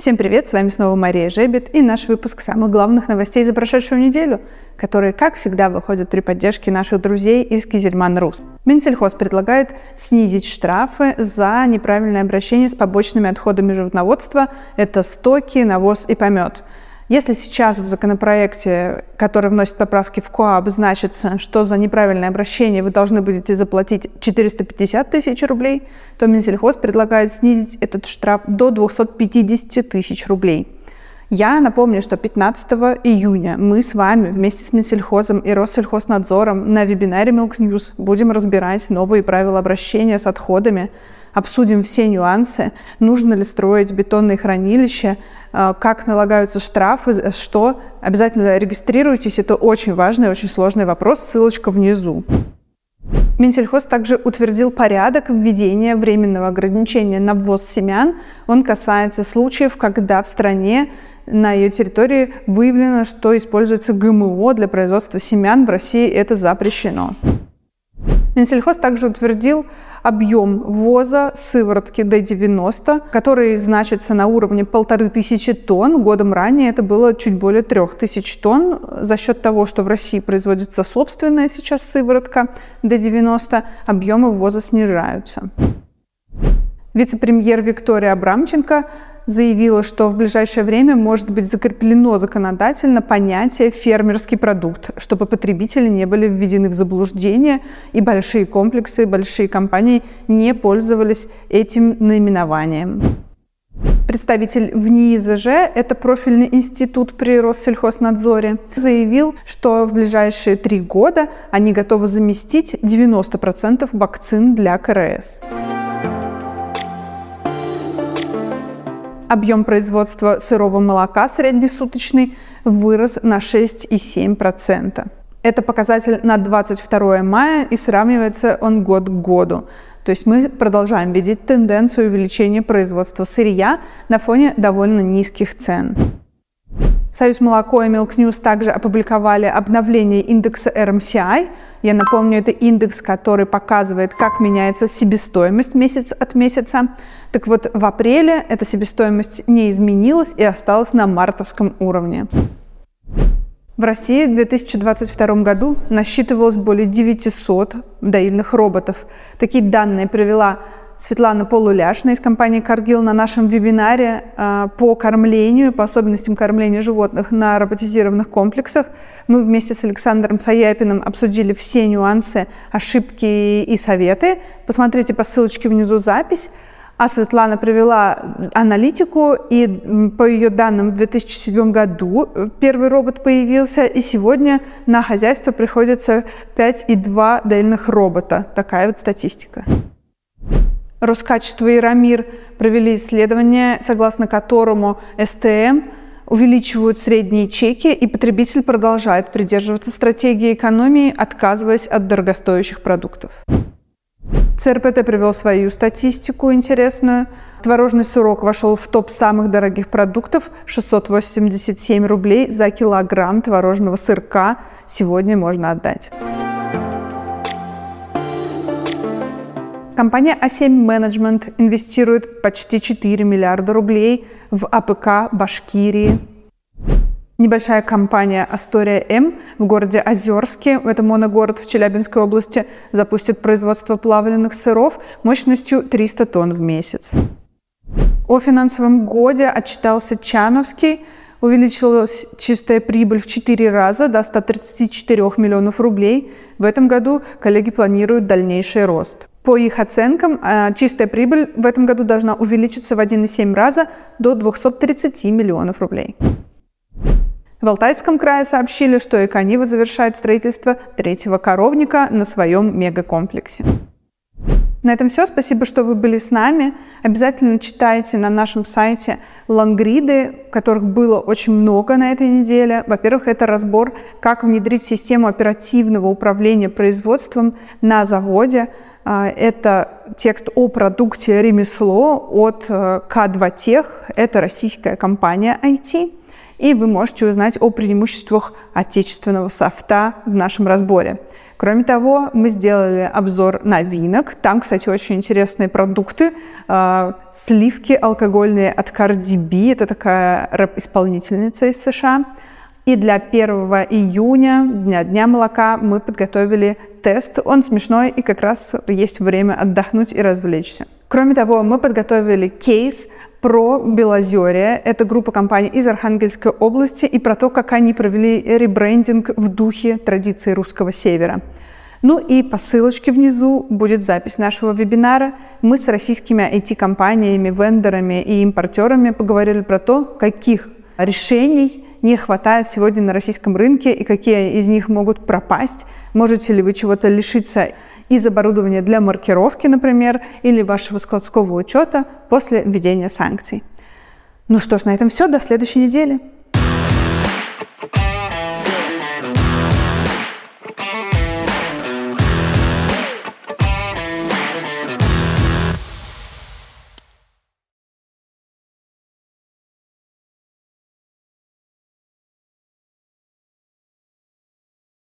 Всем привет, с вами снова Мария Жебет и наш выпуск самых главных новостей за прошедшую неделю, которые, как всегда, выходят при поддержке наших друзей из Кизельман Рус. Минсельхоз предлагает снизить штрафы за неправильное обращение с побочными отходами животноводства. Это стоки, навоз и помет. Если сейчас в законопроекте, который вносит поправки в КОАП, значится, что за неправильное обращение вы должны будете заплатить 450 тысяч рублей, то Минсельхоз предлагает снизить этот штраф до 250 тысяч рублей. Я напомню, что 15 июня мы с вами вместе с Минсельхозом и Россельхознадзором на вебинаре Milk News будем разбирать новые правила обращения с отходами, обсудим все нюансы, нужно ли строить бетонные хранилища, э, как налагаются штрафы, что. Обязательно регистрируйтесь, это очень важный, очень сложный вопрос, ссылочка внизу. Минсельхоз также утвердил порядок введения временного ограничения на ввоз семян. Он касается случаев, когда в стране на ее территории выявлено, что используется ГМО для производства семян. В России это запрещено. Минсельхоз также утвердил объем ввоза сыворотки D90, который значится на уровне полторы тысячи тонн. Годом ранее это было чуть более трех тысяч тонн. За счет того, что в России производится собственная сейчас сыворотка D90, объемы ввоза снижаются. Вице-премьер Виктория Абрамченко заявила, что в ближайшее время может быть закреплено законодательно понятие «фермерский продукт», чтобы потребители не были введены в заблуждение и большие комплексы, большие компании не пользовались этим наименованием. Представитель в это профильный институт при Россельхознадзоре, заявил, что в ближайшие три года они готовы заместить 90% вакцин для КРС. Объем производства сырого молока среднесуточный вырос на 6,7%. Это показатель на 22 мая и сравнивается он год к году. То есть мы продолжаем видеть тенденцию увеличения производства сырья на фоне довольно низких цен. Союз молоко и Milk News также опубликовали обновление индекса RMCI. Я напомню, это индекс, который показывает, как меняется себестоимость месяц от месяца. Так вот, в апреле эта себестоимость не изменилась и осталась на мартовском уровне. В России в 2022 году насчитывалось более 900 доильных роботов. Такие данные привела Светлана Полуляшна из компании «Каргил» на нашем вебинаре а, по кормлению, по особенностям кормления животных на роботизированных комплексах. Мы вместе с Александром Саяпиным обсудили все нюансы, ошибки и советы. Посмотрите по ссылочке внизу запись. А Светлана провела аналитику, и по ее данным в 2007 году первый робот появился, и сегодня на хозяйство приходится 5,2 доильных робота. Такая вот статистика. Роскачество и Рамир провели исследование, согласно которому СТМ увеличивают средние чеки, и потребитель продолжает придерживаться стратегии экономии, отказываясь от дорогостоящих продуктов. ЦРПТ привел свою статистику интересную. Творожный сырок вошел в топ самых дорогих продуктов. 687 рублей за килограмм творожного сырка сегодня можно отдать. Компания A7 Management инвестирует почти 4 миллиарда рублей в АПК Башкирии. Небольшая компания Астория М в городе Озерске, это моногород в Челябинской области, запустит производство плавленных сыров мощностью 300 тонн в месяц. О финансовом годе отчитался Чановский. Увеличилась чистая прибыль в 4 раза до 134 миллионов рублей. В этом году коллеги планируют дальнейший рост. По их оценкам, э, чистая прибыль в этом году должна увеличиться в 1,7 раза до 230 миллионов рублей. В Алтайском крае сообщили, что Эконива завершает строительство третьего коровника на своем мегакомплексе. На этом все. Спасибо, что вы были с нами. Обязательно читайте на нашем сайте лангриды, которых было очень много на этой неделе. Во-первых, это разбор, как внедрить систему оперативного управления производством на заводе – это текст о продукте «Ремесло» от э, К2 Тех. Это российская компания IT. и вы можете узнать о преимуществах отечественного софта в нашем разборе. Кроме того, мы сделали обзор новинок. Там, кстати, очень интересные продукты. Э, сливки алкогольные от Cardi B. Это такая рэп-исполнительница из США. И для 1 июня, Дня, Дня молока, мы подготовили тест. Он смешной, и как раз есть время отдохнуть и развлечься. Кроме того, мы подготовили кейс про Белозерье. Это группа компаний из Архангельской области и про то, как они провели ребрендинг в духе традиции русского севера. Ну и по ссылочке внизу будет запись нашего вебинара. Мы с российскими IT-компаниями, вендорами и импортерами поговорили про то, каких решений не хватает сегодня на российском рынке и какие из них могут пропасть. Можете ли вы чего-то лишиться из оборудования для маркировки, например, или вашего складского учета после введения санкций. Ну что ж, на этом все. До следующей недели.